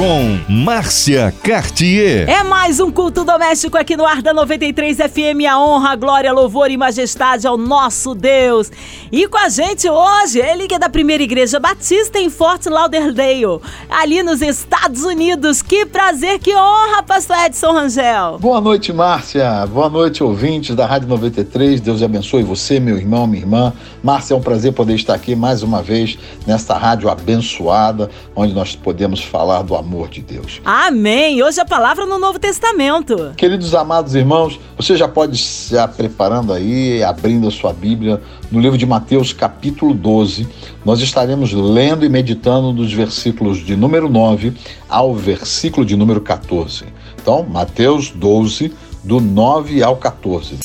com Márcia Cartier. É mais um culto doméstico aqui no Ar da 93 FM. A honra, glória, louvor e majestade ao nosso Deus. E com a gente hoje, ele que é da primeira igreja batista em Fort Lauderdale, ali nos Estados Unidos. Que prazer, que honra, pastor Edson Rangel. Boa noite, Márcia. Boa noite, ouvintes da Rádio 93. Deus abençoe você, meu irmão, minha irmã. Márcia, é um prazer poder estar aqui mais uma vez nesta rádio abençoada, onde nós podemos falar do amor amor de Deus. Amém. Hoje a palavra no Novo Testamento. Queridos amados irmãos, você já pode se preparando aí, abrindo a sua Bíblia no livro de Mateus, capítulo 12. Nós estaremos lendo e meditando dos versículos de número 9 ao versículo de número 14. Então, Mateus 12, do 9 ao 14.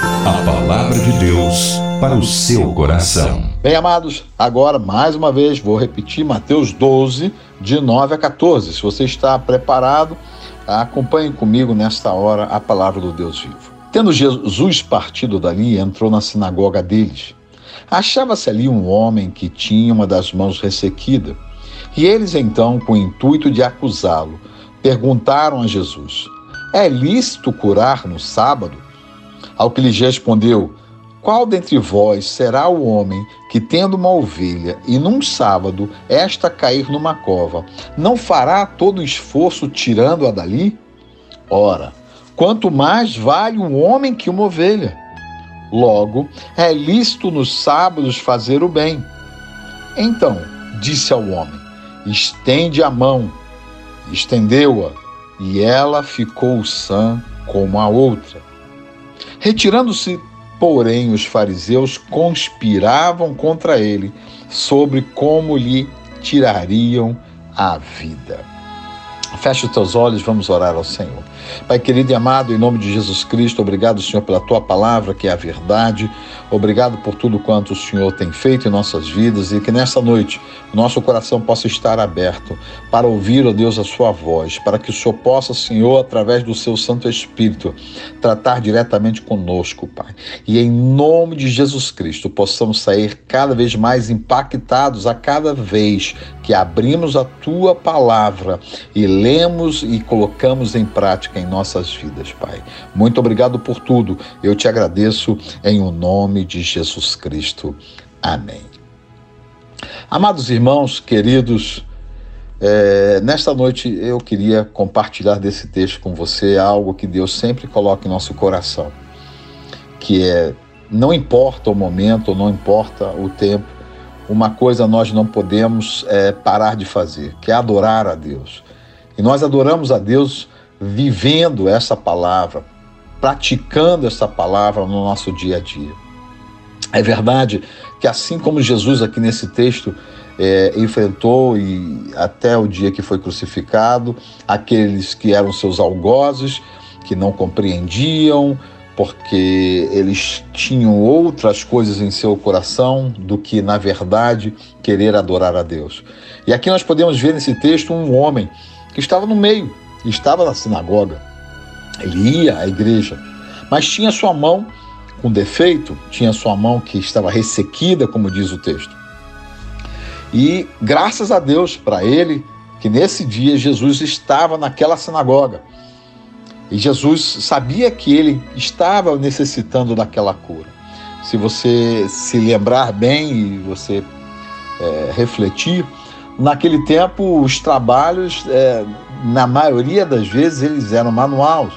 A palavra de Deus para o seu coração. Bem, amados, agora mais uma vez vou repetir Mateus 12, de 9 a 14. Se você está preparado, acompanhe comigo nesta hora a palavra do Deus vivo. Tendo Jesus partido dali, entrou na sinagoga deles. Achava-se ali um homem que tinha uma das mãos ressequida. E eles então, com o intuito de acusá-lo, perguntaram a Jesus: É lícito curar no sábado? Ao que lhes respondeu: qual dentre vós será o homem que, tendo uma ovelha e num sábado esta cair numa cova, não fará todo o esforço tirando-a dali? Ora, quanto mais vale um homem que uma ovelha. Logo, é lícito nos sábados fazer o bem. Então, disse ao homem: estende a mão. Estendeu-a, e ela ficou sã como a outra. Retirando-se Porém, os fariseus conspiravam contra ele sobre como lhe tirariam a vida. Feche os teus olhos, vamos orar ao Senhor. Pai querido e amado, em nome de Jesus Cristo, obrigado, Senhor, pela tua palavra, que é a verdade. Obrigado por tudo quanto o Senhor tem feito em nossas vidas e que nessa noite nosso coração possa estar aberto para ouvir, ó Deus, a sua voz, para que o Senhor possa, Senhor, através do seu Santo Espírito, tratar diretamente conosco, Pai. E em nome de Jesus Cristo, possamos sair cada vez mais impactados a cada vez que abrimos a tua palavra e lemos e colocamos em prática em nossas vidas, Pai. Muito obrigado por tudo. Eu te agradeço em o nome de Jesus Cristo. Amém. Amados irmãos, queridos, é, nesta noite eu queria compartilhar desse texto com você algo que Deus sempre coloca em nosso coração, que é não importa o momento, não importa o tempo, uma coisa nós não podemos é, parar de fazer, que é adorar a Deus. E nós adoramos a Deus vivendo essa palavra, praticando essa palavra no nosso dia a dia. É verdade que assim como Jesus aqui nesse texto é, enfrentou e até o dia que foi crucificado aqueles que eram seus algozes, que não compreendiam, porque eles tinham outras coisas em seu coração do que, na verdade, querer adorar a Deus. E aqui nós podemos ver nesse texto um homem que estava no meio, estava na sinagoga, ele ia à igreja, mas tinha sua mão com defeito, tinha sua mão que estava ressequida, como diz o texto. E graças a Deus para ele, que nesse dia Jesus estava naquela sinagoga. E Jesus sabia que ele estava necessitando daquela cura. Se você se lembrar bem e você é, refletir, naquele tempo os trabalhos, é, na maioria das vezes, eles eram manuais,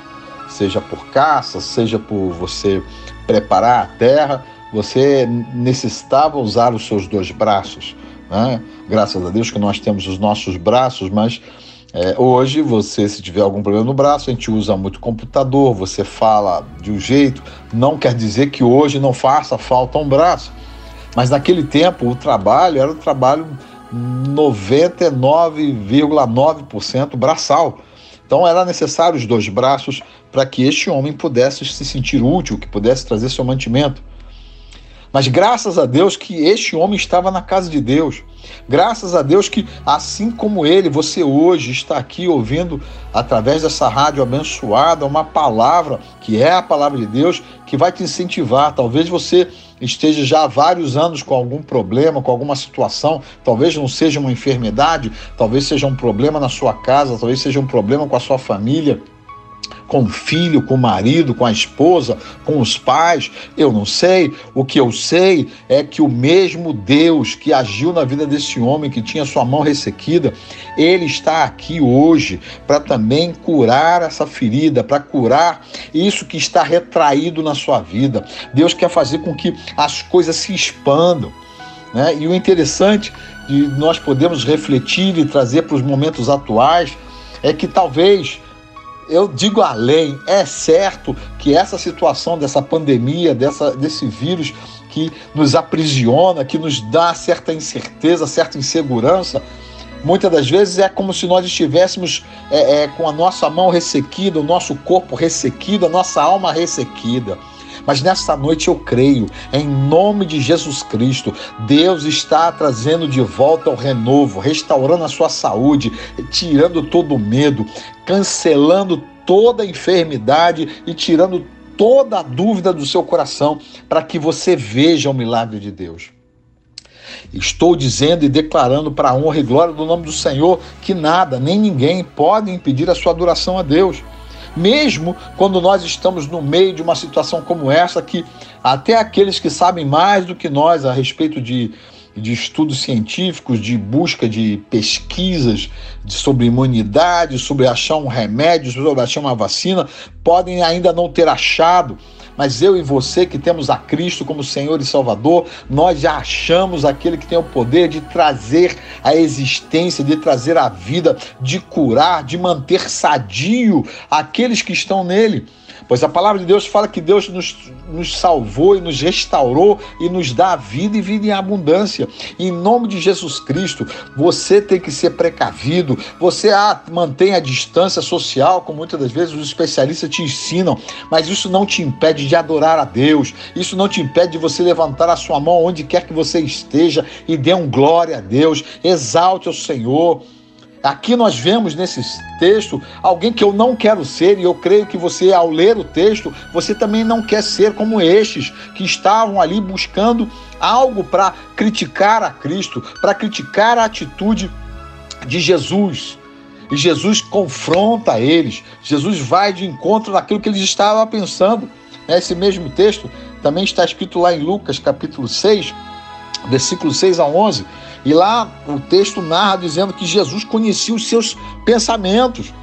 seja por caça, seja por você preparar a terra, você necessitava usar os seus dois braços. Né? Graças a Deus que nós temos os nossos braços, mas é, hoje, você, se tiver algum problema no braço, a gente usa muito computador, você fala de um jeito, não quer dizer que hoje não faça falta um braço. Mas naquele tempo, o trabalho era o trabalho 99,9% braçal. Então, era necessário os dois braços para que este homem pudesse se sentir útil, que pudesse trazer seu mantimento. Mas graças a Deus que este homem estava na casa de Deus. Graças a Deus que, assim como ele, você hoje está aqui ouvindo através dessa rádio abençoada uma palavra que é a palavra de Deus que vai te incentivar. Talvez você esteja já há vários anos com algum problema, com alguma situação, talvez não seja uma enfermidade, talvez seja um problema na sua casa, talvez seja um problema com a sua família com o filho, com o marido, com a esposa, com os pais, eu não sei. O que eu sei é que o mesmo Deus que agiu na vida desse homem que tinha sua mão ressequida, ele está aqui hoje para também curar essa ferida, para curar isso que está retraído na sua vida. Deus quer fazer com que as coisas se expandam. Né? E o interessante de nós podemos refletir e trazer para os momentos atuais é que talvez eu digo além, é certo que essa situação dessa pandemia, dessa, desse vírus que nos aprisiona, que nos dá certa incerteza, certa insegurança, muitas das vezes é como se nós estivéssemos é, é, com a nossa mão ressequida, o nosso corpo ressequido, a nossa alma ressequida. Mas nessa noite eu creio, em nome de Jesus Cristo, Deus está trazendo de volta o renovo, restaurando a sua saúde, tirando todo o medo, cancelando toda a enfermidade e tirando toda a dúvida do seu coração para que você veja o milagre de Deus. Estou dizendo e declarando para a honra e glória do nome do Senhor que nada, nem ninguém pode impedir a sua adoração a Deus mesmo quando nós estamos no meio de uma situação como essa, que até aqueles que sabem mais do que nós a respeito de, de estudos científicos, de busca de pesquisas sobre imunidade, sobre achar um remédio, sobre achar uma vacina, podem ainda não ter achado mas eu e você que temos a Cristo como Senhor e Salvador, nós já achamos aquele que tem o poder de trazer a existência, de trazer a vida, de curar, de manter sadio aqueles que estão nele. Pois a palavra de Deus fala que Deus nos, nos salvou e nos restaurou e nos dá vida e vida em abundância. em nome de Jesus Cristo, você tem que ser precavido, você ah, mantém a distância social, como muitas das vezes os especialistas te ensinam, mas isso não te impede de adorar a Deus, isso não te impede de você levantar a sua mão onde quer que você esteja e dê um glória a Deus, exalte o Senhor. Aqui nós vemos nesse texto alguém que eu não quero ser, e eu creio que você, ao ler o texto, você também não quer ser como estes que estavam ali buscando algo para criticar a Cristo, para criticar a atitude de Jesus. E Jesus confronta eles, Jesus vai de encontro naquilo que eles estavam pensando. Esse mesmo texto também está escrito lá em Lucas, capítulo 6, versículo 6 a 11 e lá o texto narra dizendo que Jesus conhecia os seus pensamentos.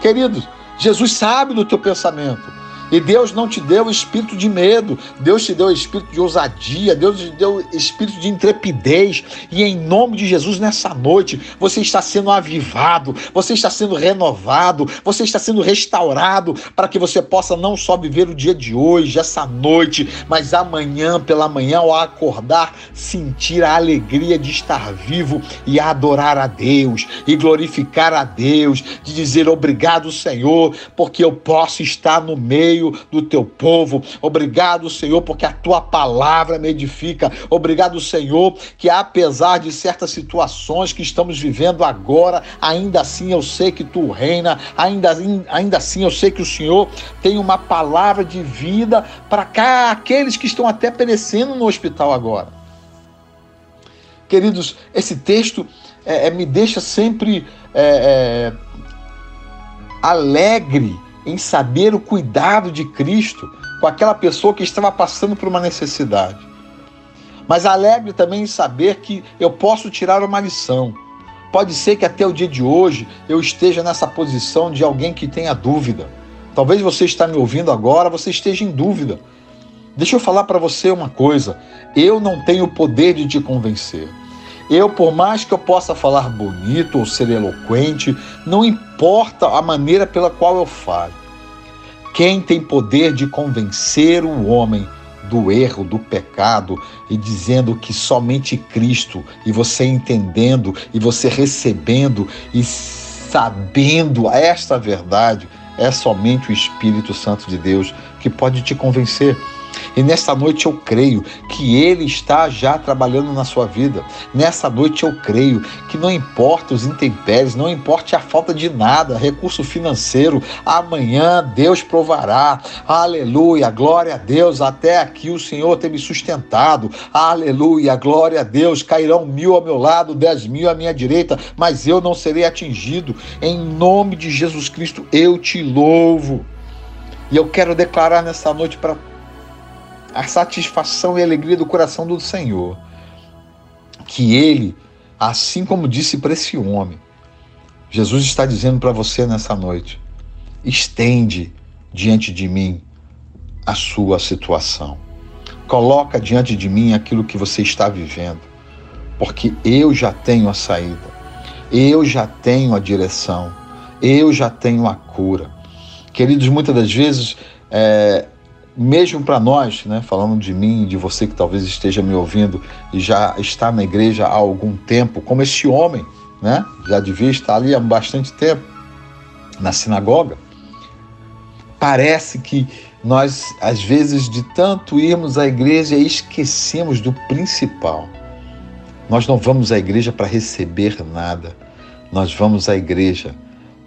Queridos, Jesus sabe do teu pensamento. E Deus não te deu espírito de medo, Deus te deu espírito de ousadia, Deus te deu espírito de intrepidez. E em nome de Jesus, nessa noite, você está sendo avivado, você está sendo renovado, você está sendo restaurado para que você possa não só viver o dia de hoje, essa noite, mas amanhã pela manhã, ao acordar, sentir a alegria de estar vivo e adorar a Deus e glorificar a Deus, de dizer obrigado, Senhor, porque eu posso estar no meio meio do teu povo. Obrigado, Senhor, porque a tua palavra me edifica. Obrigado, Senhor, que apesar de certas situações que estamos vivendo agora, ainda assim eu sei que tu reina, ainda, ainda assim eu sei que o Senhor tem uma palavra de vida para cá aqueles que estão até perecendo no hospital agora. Queridos, esse texto é, é, me deixa sempre é, é alegre em saber o cuidado de Cristo com aquela pessoa que estava passando por uma necessidade. Mas alegre também em saber que eu posso tirar uma lição. Pode ser que até o dia de hoje eu esteja nessa posição de alguém que tenha dúvida. Talvez você está me ouvindo agora, você esteja em dúvida. Deixa eu falar para você uma coisa. Eu não tenho o poder de te convencer. Eu, por mais que eu possa falar bonito ou ser eloquente, não importa a maneira pela qual eu falo. Quem tem poder de convencer o homem do erro, do pecado e dizendo que somente Cristo, e você entendendo, e você recebendo e sabendo esta verdade, é somente o Espírito Santo de Deus que pode te convencer. E nesta noite eu creio que Ele está já trabalhando na sua vida. Nessa noite eu creio que não importa os intempéries, não importa a falta de nada, recurso financeiro, amanhã Deus provará. Aleluia, glória a Deus. Até aqui o Senhor tem me sustentado. Aleluia, glória a Deus. Cairão mil ao meu lado, dez mil à minha direita, mas eu não serei atingido. Em nome de Jesus Cristo eu te louvo. E eu quero declarar nessa noite para a satisfação e alegria do coração do Senhor. Que ele, assim como disse para esse homem, Jesus está dizendo para você nessa noite: estende diante de mim a sua situação. Coloca diante de mim aquilo que você está vivendo, porque eu já tenho a saída, eu já tenho a direção, eu já tenho a cura. Queridos, muitas das vezes é, mesmo para nós, né, falando de mim, de você que talvez esteja me ouvindo e já está na igreja há algum tempo, como este homem, né, já devia estar ali há bastante tempo na sinagoga, parece que nós, às vezes, de tanto irmos à igreja, esquecemos do principal. Nós não vamos à igreja para receber nada, nós vamos à igreja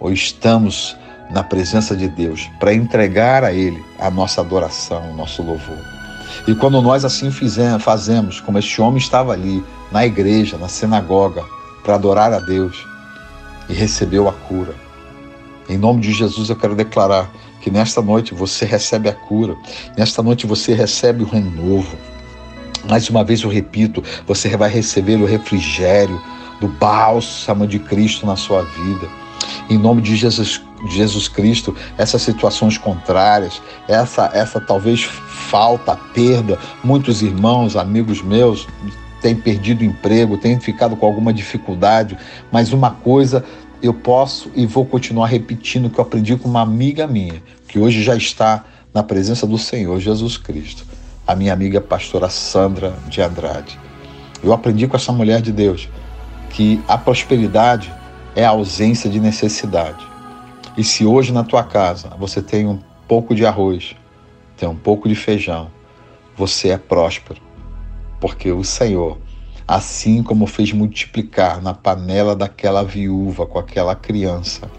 ou estamos na presença de Deus, para entregar a Ele a nossa adoração, o nosso louvor. E quando nós assim fizemos, fazemos, como este homem estava ali, na igreja, na sinagoga, para adorar a Deus e recebeu a cura. Em nome de Jesus eu quero declarar que nesta noite você recebe a cura, nesta noite você recebe o renovo. Mais uma vez eu repito, você vai receber o refrigério do bálsamo de Cristo na sua vida. Em nome de Jesus Jesus Cristo, essas situações contrárias, essa, essa talvez falta, perda. Muitos irmãos, amigos meus, têm perdido emprego, têm ficado com alguma dificuldade, mas uma coisa eu posso e vou continuar repetindo que eu aprendi com uma amiga minha, que hoje já está na presença do Senhor Jesus Cristo, a minha amiga pastora Sandra de Andrade. Eu aprendi com essa mulher de Deus que a prosperidade é a ausência de necessidade. E se hoje na tua casa você tem um pouco de arroz, tem um pouco de feijão, você é próspero, porque o Senhor, assim como fez multiplicar na panela daquela viúva com aquela criança,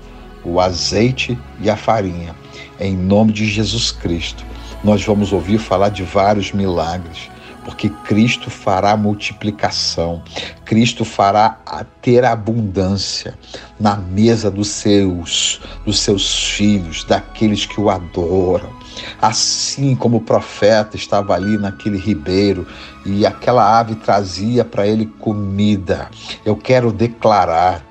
o azeite e a farinha, em nome de Jesus Cristo, nós vamos ouvir falar de vários milagres porque Cristo fará multiplicação, Cristo fará ter abundância na mesa dos seus, dos seus filhos, daqueles que o adoram. Assim como o profeta estava ali naquele ribeiro e aquela ave trazia para ele comida, eu quero declarar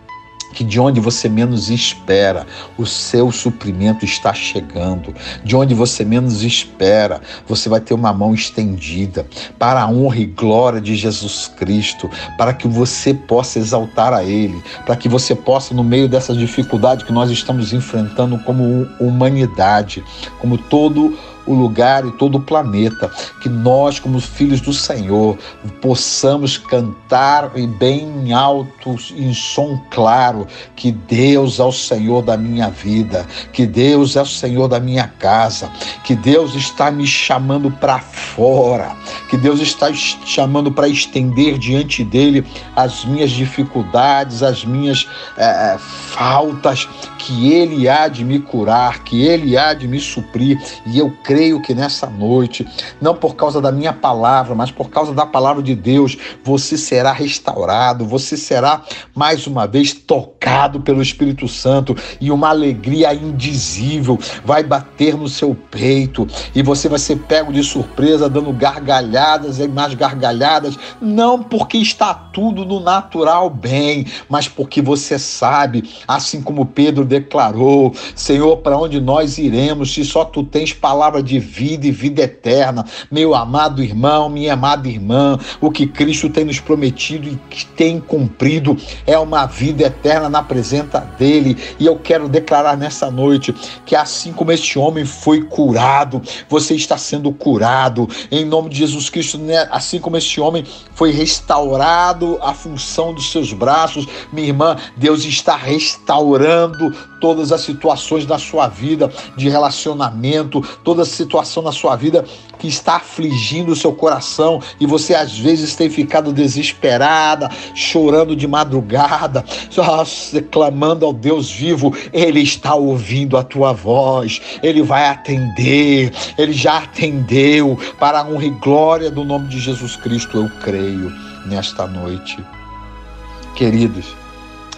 que de onde você menos espera, o seu suprimento está chegando. De onde você menos espera, você vai ter uma mão estendida para a honra e glória de Jesus Cristo, para que você possa exaltar a Ele, para que você possa, no meio dessa dificuldade que nós estamos enfrentando como humanidade, como todo o lugar e todo o planeta. Que nós, como filhos do Senhor, possamos cantar e bem alto, em som claro, que Deus é o Senhor da minha vida, que Deus é o Senhor da minha casa, que Deus está me chamando para fora, que Deus está chamando para estender diante dele as minhas dificuldades, as minhas é, faltas, que Ele há de me curar, que Ele há de me suprir, e eu creio que nessa noite, não por causa da minha palavra, mas por causa da palavra de Deus, você será restaurado, você será mais uma vez tocado pelo Espírito Santo e uma alegria indizível vai bater no seu peito e você vai ser pego de surpresa, dando gargalhadas e mais gargalhadas, não porque está tudo no natural bem, mas porque você sabe, assim como Pedro declarou: Senhor, para onde nós iremos se só tu tens palavra de vida e vida eterna? Meu amado irmão, minha amada irmã, o que Cristo tem nos prometido e que tem cumprido é uma vida eterna na presença dele. E eu quero declarar nessa noite que assim como este homem foi curado, você está sendo curado em nome de Jesus Cristo, né? assim como este homem foi restaurado a função dos seus braços, minha irmã, Deus está restaurando todas as situações da sua vida de relacionamento, todas situação na sua vida que está afligindo o seu coração e você às vezes tem ficado desesperada, chorando de madrugada, só clamando ao Deus vivo, Ele está ouvindo a tua voz, Ele vai atender, Ele já atendeu para a honra e glória do nome de Jesus Cristo, eu creio nesta noite. Queridos,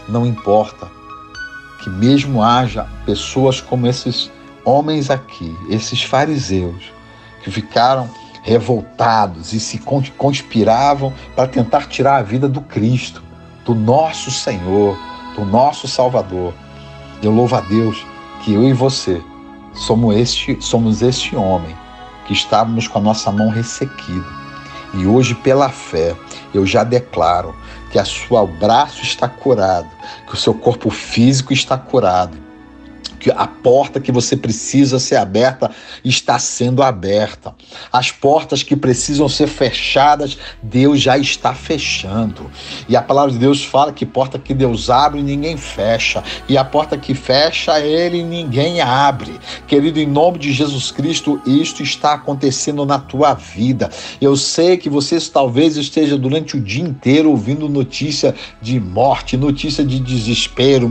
não importa que mesmo haja pessoas como esses homens aqui, esses fariseus, que ficaram revoltados e se conspiravam para tentar tirar a vida do Cristo, do nosso Senhor, do nosso Salvador. Eu louvo a Deus que eu e você somos este, somos este homem que estávamos com a nossa mão ressequida. E hoje, pela fé, eu já declaro que a sua braço está curado, que o seu corpo físico está curado que a porta que você precisa ser aberta está sendo aberta. As portas que precisam ser fechadas, Deus já está fechando. E a palavra de Deus fala que porta que Deus abre, ninguém fecha. E a porta que fecha, ele ninguém abre. Querido, em nome de Jesus Cristo, isto está acontecendo na tua vida. Eu sei que você talvez esteja durante o dia inteiro ouvindo notícia de morte, notícia de desespero,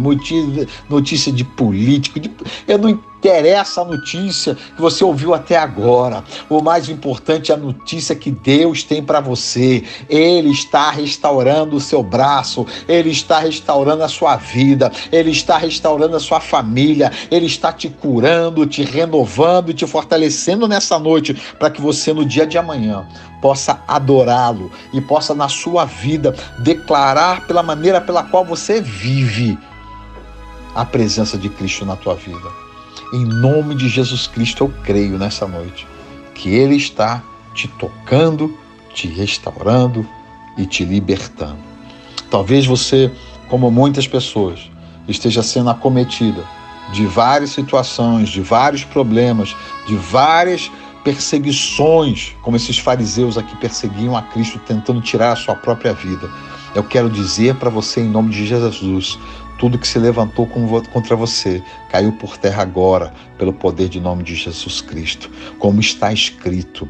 notícia de político, eu não interessa a notícia que você ouviu até agora. O mais importante é a notícia que Deus tem para você. Ele está restaurando o seu braço, ele está restaurando a sua vida, ele está restaurando a sua família, ele está te curando, te renovando, te fortalecendo nessa noite para que você no dia de amanhã possa adorá-lo e possa na sua vida declarar pela maneira pela qual você vive a presença de Cristo na tua vida. Em nome de Jesus Cristo, eu creio nessa noite que Ele está te tocando, te restaurando e te libertando. Talvez você, como muitas pessoas, esteja sendo acometida de várias situações, de vários problemas, de várias perseguições, como esses fariseus aqui perseguiam a Cristo tentando tirar a sua própria vida. Eu quero dizer para você, em nome de Jesus, tudo que se levantou contra você caiu por terra agora, pelo poder de nome de Jesus Cristo. Como está escrito: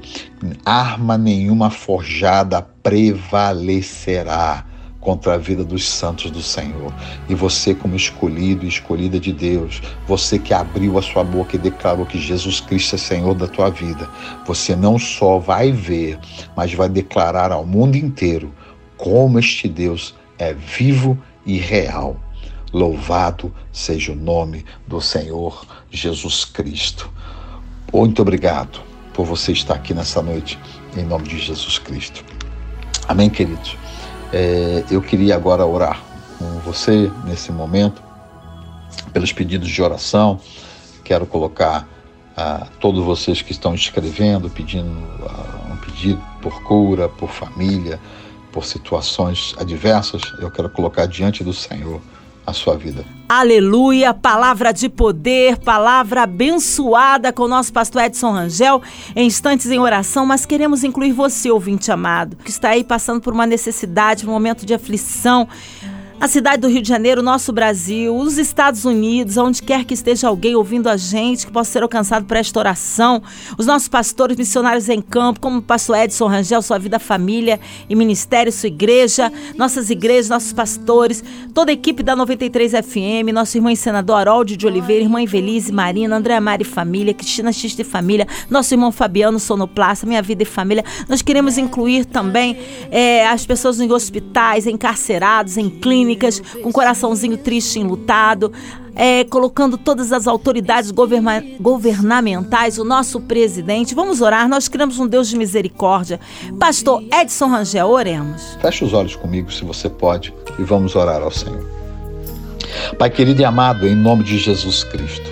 arma nenhuma forjada prevalecerá contra a vida dos santos do Senhor. E você, como escolhido e escolhida de Deus, você que abriu a sua boca e declarou que Jesus Cristo é Senhor da tua vida, você não só vai ver, mas vai declarar ao mundo inteiro como este Deus é vivo e real. Louvado seja o nome do Senhor Jesus Cristo. Muito obrigado por você estar aqui nessa noite, em nome de Jesus Cristo. Amém, queridos? É, eu queria agora orar com você nesse momento, pelos pedidos de oração. Quero colocar a todos vocês que estão escrevendo, pedindo uh, um pedido por cura, por família, por situações adversas, eu quero colocar diante do Senhor a sua vida. Aleluia, palavra de poder, palavra abençoada com o nosso pastor Edson Rangel, em instantes em oração, mas queremos incluir você, ouvinte amado, que está aí passando por uma necessidade, um momento de aflição a cidade do Rio de Janeiro, nosso Brasil, os Estados Unidos, onde quer que esteja alguém ouvindo a gente, que possa ser alcançado por esta oração, os nossos pastores missionários em campo, como o pastor Edson Rangel, sua vida, família e ministério, sua igreja, nossas igrejas, nossos pastores, toda a equipe da 93 FM, nosso irmão senador Harold de Oliveira, irmã Evelise Marina, André Mari Família, Cristina X de Família, nosso irmão Fabiano Sonoplasta, Minha Vida e Família. Nós queremos incluir também é, as pessoas em hospitais, encarcerados, em clínicas, clínicas, com coraçãozinho triste, enlutado, é, colocando todas as autoridades governa governamentais, o nosso presidente. Vamos orar, nós criamos um Deus de misericórdia. Pastor Edson Rangel, oremos. Feche os olhos comigo, se você pode, e vamos orar ao Senhor. Pai querido e amado, em nome de Jesus Cristo,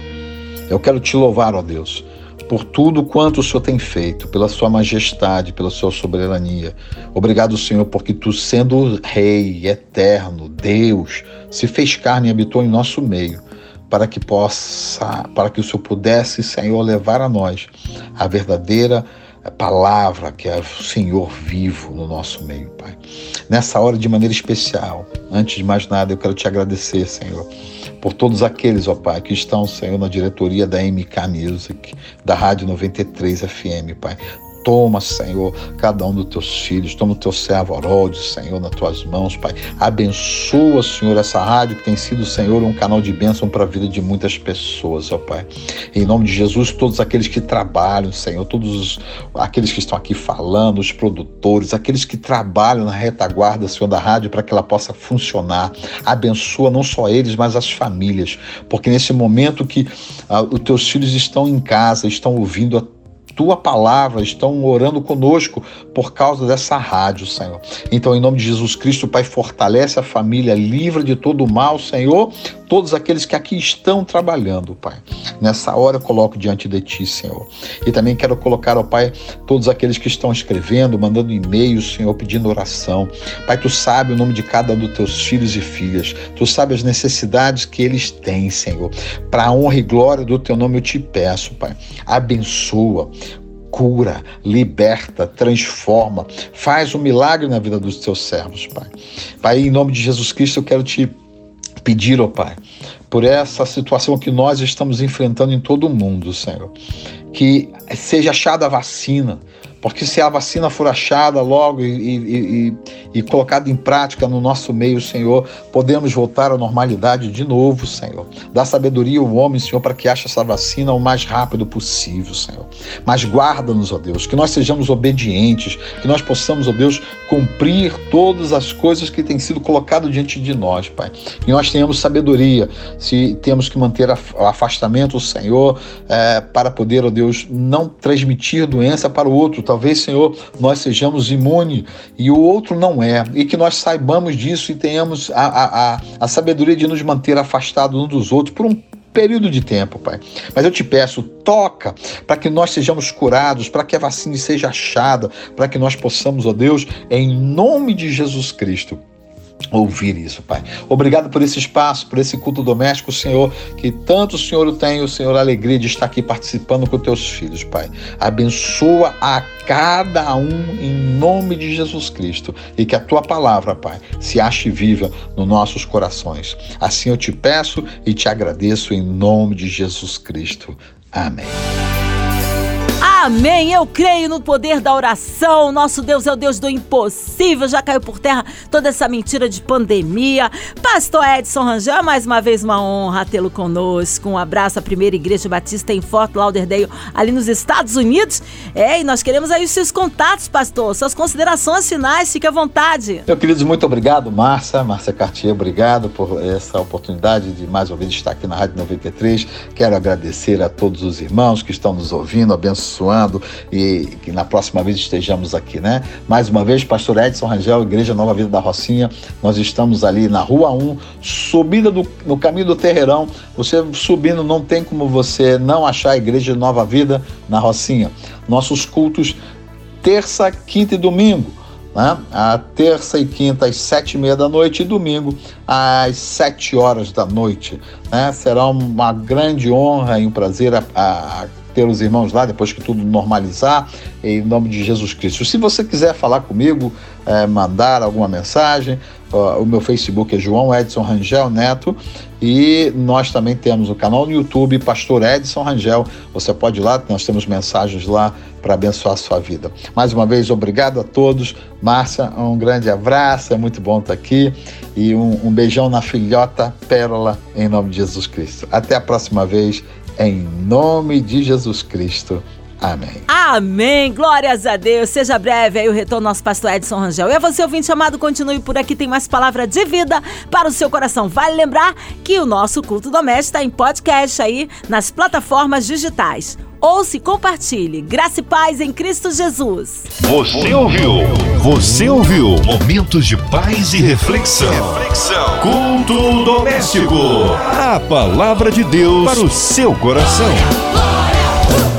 eu quero te louvar, ó Deus por tudo quanto o Senhor tem feito, pela sua majestade, pela sua soberania. Obrigado, Senhor, porque tu, sendo Rei eterno, Deus, se fez carne e habitou em nosso meio, para que possa, para que o Senhor pudesse, Senhor, levar a nós a verdadeira palavra que é o Senhor vivo no nosso meio, Pai. Nessa hora, de maneira especial, antes de mais nada, eu quero te agradecer, Senhor por todos aqueles, ó Pai, que estão, Senhor, na diretoria da MK Music, da Rádio 93 FM, Pai. Toma, Senhor, cada um dos teus filhos, toma o teu servo Harold, Senhor, nas tuas mãos, Pai. Abençoa, Senhor, essa rádio que tem sido, Senhor, um canal de bênção para a vida de muitas pessoas, ó Pai. Em nome de Jesus, todos aqueles que trabalham, Senhor, todos os, aqueles que estão aqui falando, os produtores, aqueles que trabalham na retaguarda, Senhor, da rádio para que ela possa funcionar. Abençoa não só eles, mas as famílias, porque nesse momento que ah, os teus filhos estão em casa, estão ouvindo a tua palavra, estão orando conosco por causa dessa rádio, Senhor. Então, em nome de Jesus Cristo, Pai, fortalece a família, livra de todo o mal, Senhor, todos aqueles que aqui estão trabalhando, Pai. Nessa hora eu coloco diante de Ti, Senhor. E também quero colocar, ó Pai, todos aqueles que estão escrevendo, mandando e-mails, Senhor, pedindo oração. Pai, Tu sabe o nome de cada um dos Teus filhos e filhas. Tu sabe as necessidades que eles têm, Senhor. Para a honra e glória do Teu nome eu te peço, Pai. Abençoa, cura, liberta, transforma, faz um milagre na vida dos teus servos, Pai. Pai, em nome de Jesus Cristo, eu quero te pedir, ó oh Pai, por essa situação que nós estamos enfrentando em todo o mundo, Senhor. Que seja achada a vacina, porque se a vacina for achada logo e, e, e, e, colocada em prática no nosso meio, Senhor, podemos voltar à normalidade de novo, Senhor. Dá sabedoria ao homem, Senhor, para que ache essa vacina o mais rápido possível, Senhor. Mas guarda-nos, ó Deus, que nós sejamos obedientes, que nós possamos, ó Deus, cumprir todas as coisas que têm sido colocadas diante de nós, Pai. Que nós tenhamos sabedoria, se temos que manter o afastamento, Senhor, é, para poder, ó Deus, não transmitir doença para o outro Talvez, Senhor, nós sejamos imunes e o outro não é. E que nós saibamos disso e tenhamos a, a, a, a sabedoria de nos manter afastados uns dos outros por um período de tempo, Pai. Mas eu te peço, toca para que nós sejamos curados, para que a vacina seja achada, para que nós possamos, ó Deus, em nome de Jesus Cristo, ouvir isso, Pai. Obrigado por esse espaço, por esse culto doméstico, Senhor, que tanto o Senhor tem, o Senhor, a alegria de estar aqui participando com teus filhos, Pai. Abençoa a cada um em nome de Jesus Cristo e que a tua palavra, Pai, se ache viva nos nossos corações. Assim eu te peço e te agradeço em nome de Jesus Cristo. Amém. Amém. Eu creio no poder da oração. Nosso Deus é o Deus do impossível. Já caiu por terra toda essa mentira de pandemia. Pastor Edson Rangel, mais uma vez uma honra tê-lo conosco. Um abraço à Primeira Igreja Batista em Fort Lauderdale, ali nos Estados Unidos. É, e nós queremos aí os seus contatos, pastor, suas considerações finais. Fique à vontade. Meu queridos, muito obrigado, Márcia. Márcia Cartier, obrigado por essa oportunidade de mais uma vez estar aqui na Rádio 93. Quero agradecer a todos os irmãos que estão nos ouvindo, abençoando abençoando e que na próxima vez estejamos aqui, né? Mais uma vez, Pastor Edson Rangel, Igreja Nova Vida da Rocinha, nós estamos ali na Rua 1, subida do, no caminho do Terreirão. Você subindo, não tem como você não achar a Igreja Nova Vida na Rocinha. Nossos cultos, terça, quinta e domingo. Né? A terça e quinta às sete e meia da noite e domingo às sete horas da noite. Né? Será uma grande honra e um prazer a, a ter os irmãos lá depois que tudo normalizar, em nome de Jesus Cristo. Se você quiser falar comigo, é, mandar alguma mensagem, ó, o meu Facebook é João Edson Rangel Neto e nós também temos o canal no YouTube Pastor Edson Rangel. Você pode ir lá, nós temos mensagens lá para abençoar a sua vida. Mais uma vez, obrigado a todos. Márcia, um grande abraço, é muito bom estar aqui. E um, um beijão na filhota Pérola, em nome de Jesus Cristo. Até a próxima vez em nome de Jesus Cristo. Amém. Amém. Glórias a Deus. Seja breve aí o retorno nosso pastor Edson Rangel. E a você, ouvinte chamado, continue por aqui. Tem mais palavra de vida para o seu coração. Vale lembrar que o nosso culto doméstico está em podcast aí nas plataformas digitais. Ouça e compartilhe. Graça e paz em Cristo Jesus. Você ouviu? Você ouviu? Momentos de paz e reflexão. Reflexão. Culto doméstico. A palavra de Deus para o seu coração. Glória, glória.